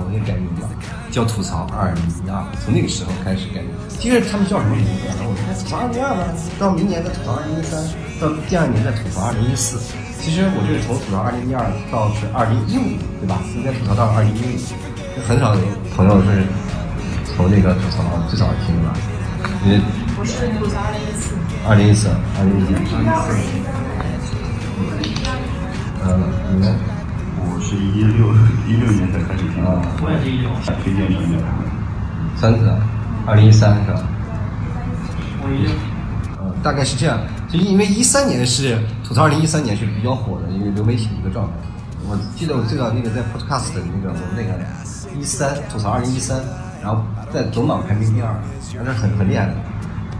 我就改名了。叫吐槽二零一二，从那个时候开始改名。其实他们叫什么名字？然后我就开始吐槽二零一二吧，到明年再吐槽二零一三，到第二年再吐槽二零一四。其实我就是从吐槽二零一二到是二零一五，对吧？应该吐槽到二零一五，很少有朋友是从那个吐槽最早听的吧？因为我是吐槽二零一四，二零一四，二零一四。嗯，你们？我是一六一六年才开始听的，我也是一六。推荐什么？三子，二零一三是吧？我一六。呃，大概是这样。就因为一三年是吐槽，二零一三年是比较火的，因为流媒体的一个状态。我记得我最早那个在 Podcast 的那个我那个一三吐槽二零一三，然后在总榜排名第二，那是很很厉害的。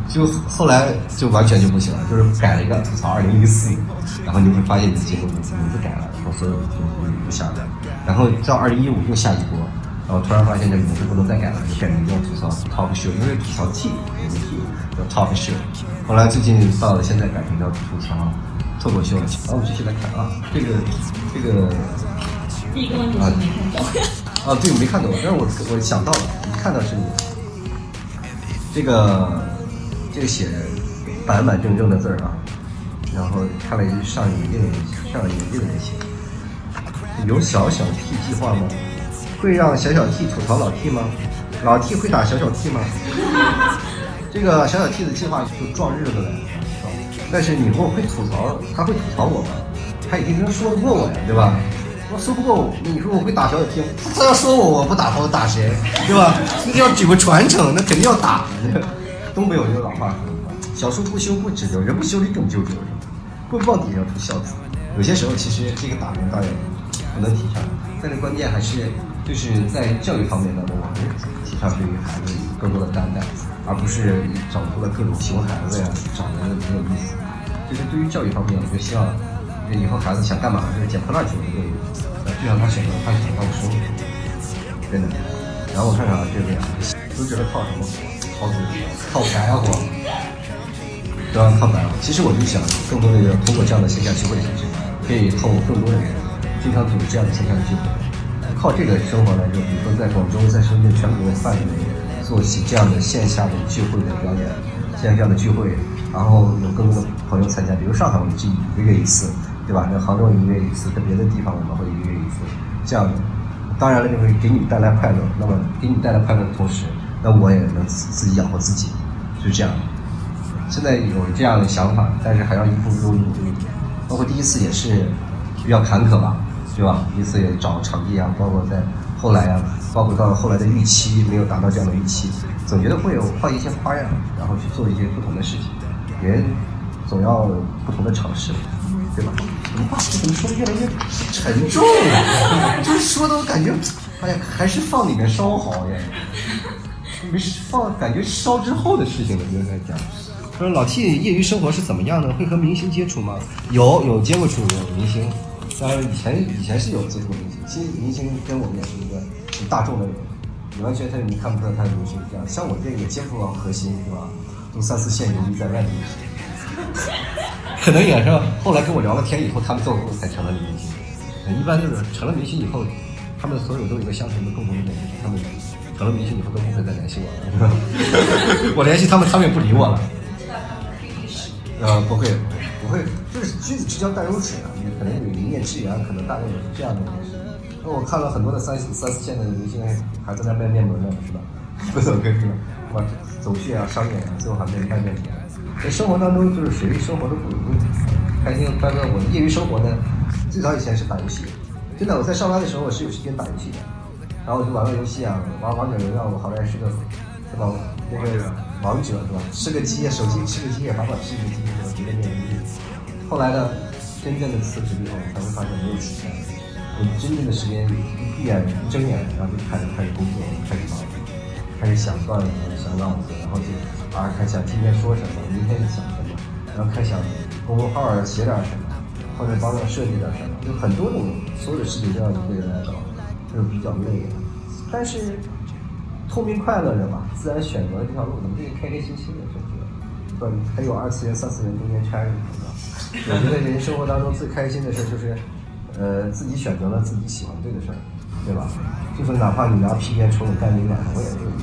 就后来就完全就不行了，就是改了一个吐槽二零一四，然后你会发现你的节目名字改了，后所有的节目就下来，然后到二零一五又下一波，然后突然发现这名字不能再改了，就改名叫吐槽 Talk Show，因为吐槽 T 有个 T 叫 Talk Show，后来最近到了现在改名叫吐槽脱口秀了。然后我们继续来看啊，这个这个第一个问题是没看懂。啊，对，我没看懂，但是我我想到了，一看到是你这个。这个写板板正正的字儿啊，然后看了一句上引令，上引令的写，有小小 T 计划吗？会让小小 T 吐槽老 T 吗？老 T 会打小小 T 吗？这个小小 T 的计划就撞日子了，但是你如果会吐槽，他会吐槽我吗？他一定能说得过我呀，对吧？我说不过我，你说我会打小小 T，他要说我我不打，他我打谁？对吧？那要举个传承，那肯定要打的。东北有一个老话说：“小树不修不直溜，人不修理更揪揪。”棍棒底下出孝子。有些时候，其实这个打人当然能提倡，但是关键还是就是在教育方面当中，我们提倡对于孩子更多的担待，而不是找出了各种熊孩子呀，长得没有意思。就是对于教育方面，我就希望以后孩子想干嘛，就是捡破烂去都可以，就让他选择他想要的生活。真的。然后我看看啊，这边都觉得靠什么活？靠靠白活，都要靠白活。其实我就想，更多的人通过这样的线下聚会形式，可以透过更多的人经常组织这样的线下聚会，靠这个生活来，就比如说在广州、在深圳全国范围内做起这样的线下的聚会的表演，线下的聚会，然后有更多的朋友参加。比如上海，我们是一个月一次，对吧？那杭州一个月一次，在别的地方我们会一个月一次，这样。当然了，就会给你带来快乐。那么给你带来快乐的同时，那我也能自自己养活自己，是这样。现在有这样的想法，但是还要一步步努力。包括第一次也是比较坎坷吧，对吧？第一次也找场地啊，包括在后来啊，包括到了后来的预期没有达到这样的预期，总觉得会有换一些花样，然后去做一些不同的事情。人总要不同的尝试，对吧？你话怎么说的越来越沉重了？就是说的我感觉，哎呀，还是放里面烧好呀。没事放，感觉烧之后的事情了，应该讲。说老 T 业余生活是怎么样的？会和明星接触吗？有，有接过触有明星。当然以前以前是有接触过明星。其实明星跟我们也是一个很大众的人，你完全他你看不出来他是明星这样。像我这个接触到核心是吧？都三四线游离在外的明星。可能也是后来跟我聊了天以后，他们最后才成了明星。一般就是成了明星以后，他们所有都有一个相同的共同点，就是他们。成了明星以后都不会再联系我了，我联系他们，他们也不理我了。呃，不会，不会，就是君子之交淡如水啊。你可能有一面之缘，可能大概也是这样的。那我看了很多的三四三四线的明星还在那卖面膜呢，是吧？不走跟是吧？哇，走穴啊，商演啊，最后还卖卖面膜。在生活当中，就是谁生活都不容易，开心快乐。我的业余生活呢，最早以前是打游戏，真的，我在上班的时候我是有时间打游戏的，然后我就玩玩游戏啊，玩王者荣耀，我好歹是个是吧？那个王者是吧？吃个鸡，手机吃个鸡，也把把吃个鸡，是吧？别的面游戏。后来呢，真正的辞职以后，才会发现没有时间。我真正的时间一闭眼一睁眼，然后就开始开始工作，开始忙，开始想段子，想稿子，然后就啊，开想今天说什么，明天想什么，然后开想公众号写点什么，或者帮着设计点什么，就很多种所有的事情都要一个人来搞，就是比较累。但是透明快乐着嘛，自然选择了这条路，怎么可以开开心心的，是不是？不，还有二次元、三次元中间掺着，我觉得人生活当中最开心的事就是。呃，自己选择了自己喜欢对的事儿，对吧？就是哪怕你拿皮鞭抽我干你脸上，我也乐意。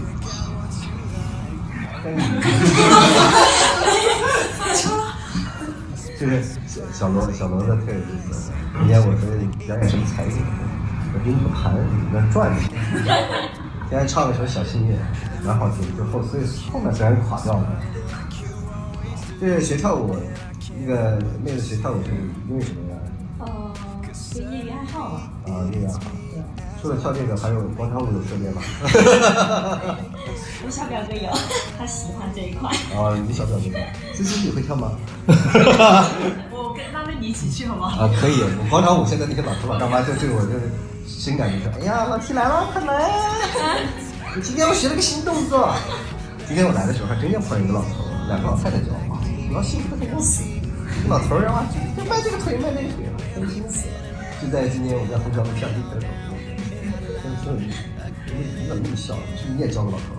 就是小小罗小罗的特有意思。今天我说表演什么才艺，我给你个盘，你在那转着。今天唱了首小幸运，蛮好听。就后所以后面虽然垮掉了。就是学跳舞，那个妹子学跳舞是因为什么呀？呃，就业余爱好吧。啊，业余爱好。除了跳这个，还有广场舞有涉猎吗？我小表哥有，他喜欢这一块。啊，你小表哥，思思你会跳吗？我跟拉着你一起去好吗？啊，可以。广场舞现在那些老头老大妈就对我就是深感觉说，哎呀，老 T 来了，快来！今天我学了个新动作。今天我来的时候还真要碰上一个老头，两个老太太叫我，我要幸福的要死。老头儿啊，就迈这个腿，迈那个腿，开心死了。就在今年我在虹桥的片地开手。真挺有意思，你你怎么那么笑？是你也教过老头？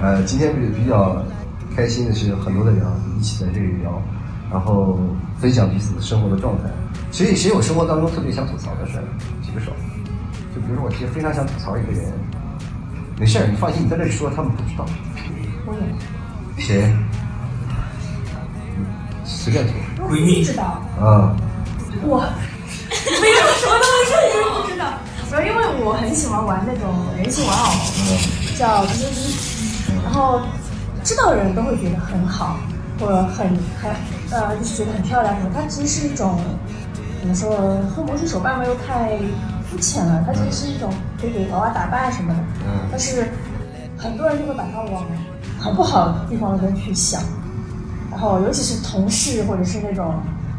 呃，今天比比较开心的是，很多的人啊一起在这里聊，然后分享彼此的生活的状态。谁谁有生活当中特别想吐槽的事儿，举个手。就比如说，我其实非常想吐槽一个人，没事儿，你放心，你在这里说，他们不知道。我有。谁？随便吐。闺蜜知道。啊。我。没有什么东西是不知道，然后因为我很喜欢玩那种人形玩偶，叫迪迪迪，然后知道的人都会觉得很好，或者很很呃，就是觉得很漂亮什么。它其实是一种怎么说，和魔术手办嘛又太肤浅了，它其实是一种可以给娃娃打扮什么的。但是很多人就会把它往很不好的地方边去想，然后尤其是同事或者是那种。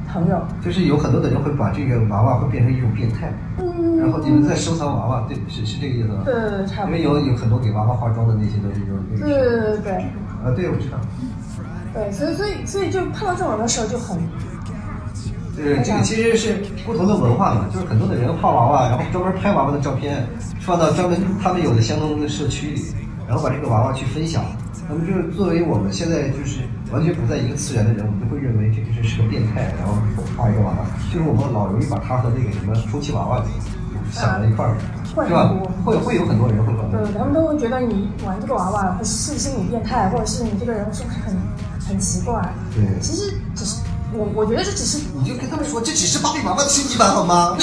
朋友就是有很多的人会把这个娃娃会变成一种变态，嗯，然后你们在收藏娃娃，对，是是这个意思吗？对对对，差不多。因为有有很多给娃娃化妆的那些都是有对对对对对。啊，对，我知道。对，所以所以所以就碰到这种的时候就很。对，这个其实是不同的文化嘛，就是很多的人画娃娃，然后专门拍娃娃的照片，放到专门他们有的相同的社区里，然后把这个娃娃去分享。那么就是作为我们现在就是完全不在一个次元的人，我们就会认为这个是是个变态，然后画一个娃娃，就是我们老容易把他和那个什么充气娃娃想在一块儿，是吧？会会有很多人会对，他们都会觉得你玩这个娃娃是不是心理变态，或者是你这个人是不是很很奇怪？对，其实我我觉得这只是你就跟他们说，这只是芭比娃娃的升级版好吗？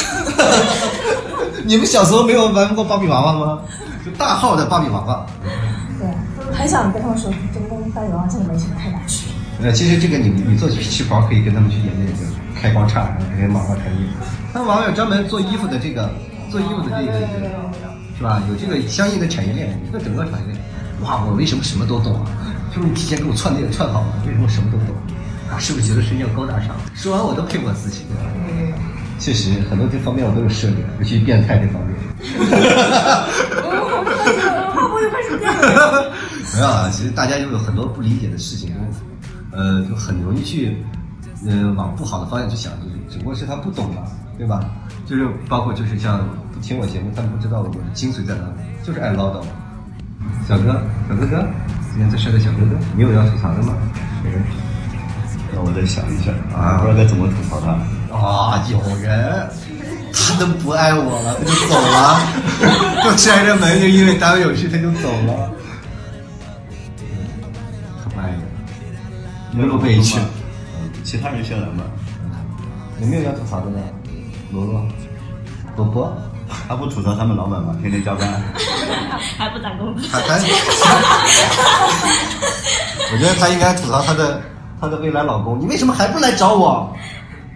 你们小时候没有玩过芭比娃娃吗？就大号的芭比娃娃。对很想跟他们说，这个跟芭比娃娃真的没什么太大区别。呃，其实这个你你做旗袍可以跟他们去研究研究，开光叉，然后给娃娃穿衣服。他们娃娃有专门做衣服的这个，做衣服的这个，是吧？有这个相应的产业链，一个整个产业链。哇，我为什么什么都懂啊？就是你提前给我串那个串好了，为什么什么都懂？啊，是不是觉得是要高大上？说完我都佩服我自己。确实，很多这方面我都有涉猎，尤其变态这方面。我开始话锋又开始变了。没有啊，其实大家又有很多不理解的事情，呃，就很容易去，呃，往不好的方向去想，就是只不过是他不懂嘛，对吧？就是包括就是像不听我节目，他们不知道我的精髓在哪里，就是爱唠叨。小哥，小哥哥，今天最帅的小哥哥，你有要吐槽的吗？让我再想一下啊，不知道该怎么吐槽他。啊，有人，他都不爱我了，他就走了，就拆着门，就因为单位有事他就走了。没有被去，嗯，其他人先来吧。有没有要吐槽的呢？罗罗，罗伯，他不吐槽他们老板吗？天天加班，还不涨工资。他他，我觉得他应该吐槽他的他的未来老公，你为什么还不来找我？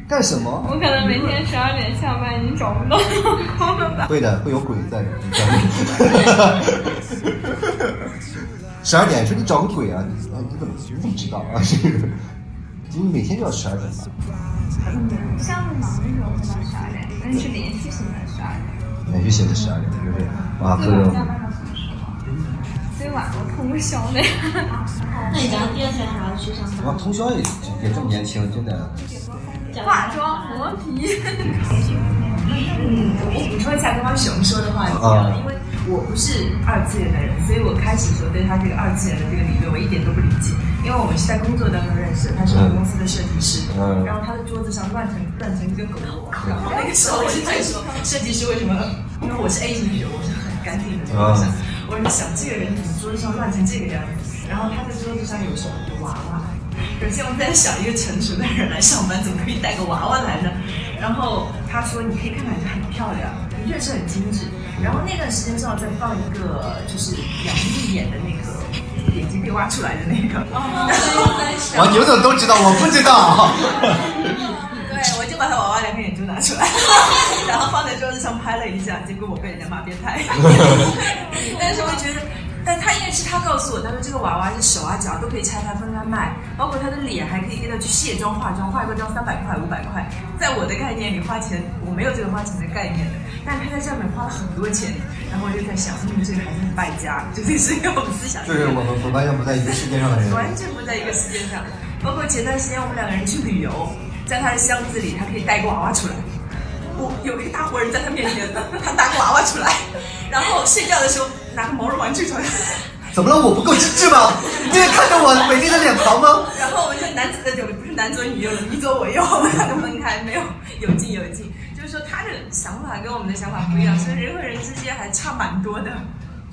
干什么？我可能每天十二点下班，已经找不到老公了吧？会的，会有鬼在的。十二点说你找个鬼啊！你啊你怎么你怎么知道啊？这个，你每天就要十二点吧？嗯，项目忙的时候会到十二点，但是连续性的十二点。连续性的十二点，就是哇，各种加班到什么时候？最晚我通宵的。那你咱第二天还要去上班？哇，通宵也也这么年轻，真的。化妆磨皮。嗯，我补充一下刚刚熊说的话题啊，因为我不是二次元的人，所以我开始的时候对他这个二次元的这个理论我一点都不理解，因为我们是在工作当中认识的，他是我们公司的设计师，嗯然后他的桌子上乱成乱成一个狗窝，然后那个时候我就在说，设计师为什么？因为我是 A 型血，我是很干净的，我想，我是想这个人怎么桌子上乱成这个样子，然后他的桌子上有什么？有娃娃。首先我在想，一个成熟的人来上班，怎么可以带个娃娃来呢？然后他说，你可以看起来很漂亮，的确是很精致。然后那段时间正好在放一个，就是杨幂演的那个眼睛被挖出来的那个。哇，你们怎么都知道？我不知道。对，我就把他娃娃两个眼珠拿出来，然后放在桌子上拍了一下，结果我被人家骂变态。但是我觉得。但他因为是他告诉我，他说这个娃娃是手啊脚都可以拆开分开卖，包括他的脸还可以给他去卸妆化妆，化一个妆三百块五百块，在我的概念里花钱我没有这个花钱的概念的，但他在上面花了很多钱，然后我就在想，嗯，这个还是很败家，就是是跟我们思想就是我们我完全不在一个世界上的人，完全不在一个世界上。包括前段时间我们两个人去旅游，在他的箱子里，他可以带个娃娃出来。我有一个大活人在他面前，他拿个娃娃出来，然后睡觉的时候拿个毛绒玩具出来。怎么了？我不够精致吗？你也看着我美丽的脸庞吗？然后我们就男子的酒不是男左女右了，你左我右，我们两个分开，没有有进有进。就是说他的想法跟我们的想法不一样，所以人和人之间还差蛮多的。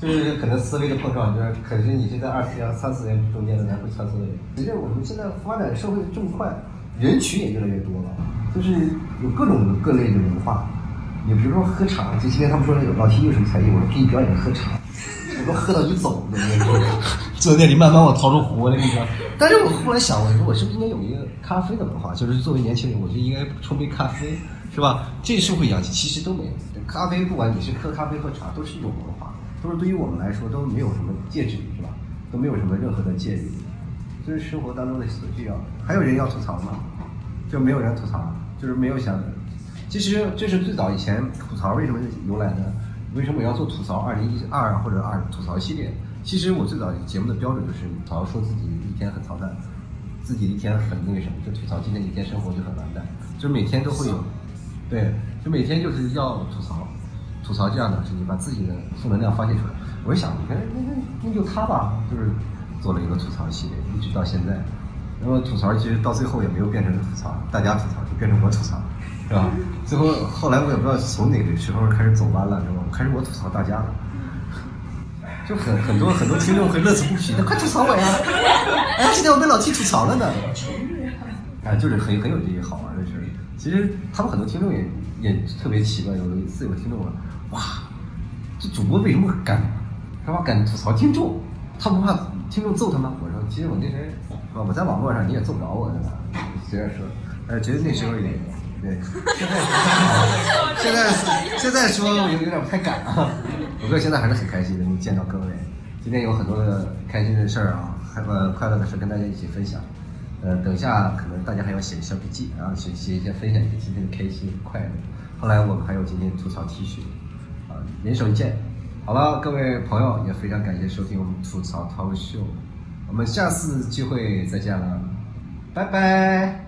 就是可能思维的碰撞，就是可是你是在二次元、三次元中间的来回穿梭的人。其实我们现在发展社会这么快，人群也越来越多了，就是有各种各类的文化。你比如说喝茶，就今天他们说那个老 T 有什么才艺，我说给你表演喝茶，我说喝到你走的那种。坐在那里慢慢我掏出壶那个。但是我后来想，我说我是不是应该有一个咖啡的文化？就是作为年轻人，我就应该冲杯咖啡，是吧？这社会氧气其实都没有。咖啡不管你是喝咖啡喝茶，都是一种文化。都是对于我们来说都没有什么戒指，是吧？都没有什么任何的戒律，这是生活当中的所需要。还有人要吐槽吗？就没有人吐槽，就是没有想。其实这是最早以前吐槽为什么由来呢？为什么我要做吐槽二零一二或者二吐槽系列？其实我最早节目的标准就是吐槽说自己一天很操蛋，自己一天很那个什么，就吐槽今天一天生活就很完蛋，就每天都会有，对，就每天就是要吐槽。吐槽这样的事情，把自己的负能量发泄出来。我就想，你看，那那那就他吧，就是做了一个吐槽系列，一直到现在。然后吐槽其实到最后也没有变成吐槽，大家吐槽就变成我吐槽，是吧？最后后来我也不知道从哪个时候开始走弯了，是吧？开始我吐槽大家了，就很很多很多听众会乐此不疲的，快吐槽我呀！哎，今天我被老 T 吐槽了呢。哎，就是很很有这些好玩的事儿。其实他们很多听众也也特别奇怪，有一次有个听众问。哇，这主播为什么敢是吧？敢吐槽听众？他不怕听众揍他吗？我说，其实我那时候？我在网络上你也揍不着我，对吧？随便说，呃，觉得那时候也对。现在现在说有有点不太敢啊。不过现在还是很开心的，能见到各位。今天有很多的开心的事儿啊，还呃快乐的事跟大家一起分享。呃，等一下可能大家还要写小笔记，然后写写一些分享一些今天的开心快乐。后来我们还有今天吐槽 T 恤。啊联手一件，好了，各位朋友，也非常感谢收听我们吐槽涛秀，我们下次机会再见了，拜拜。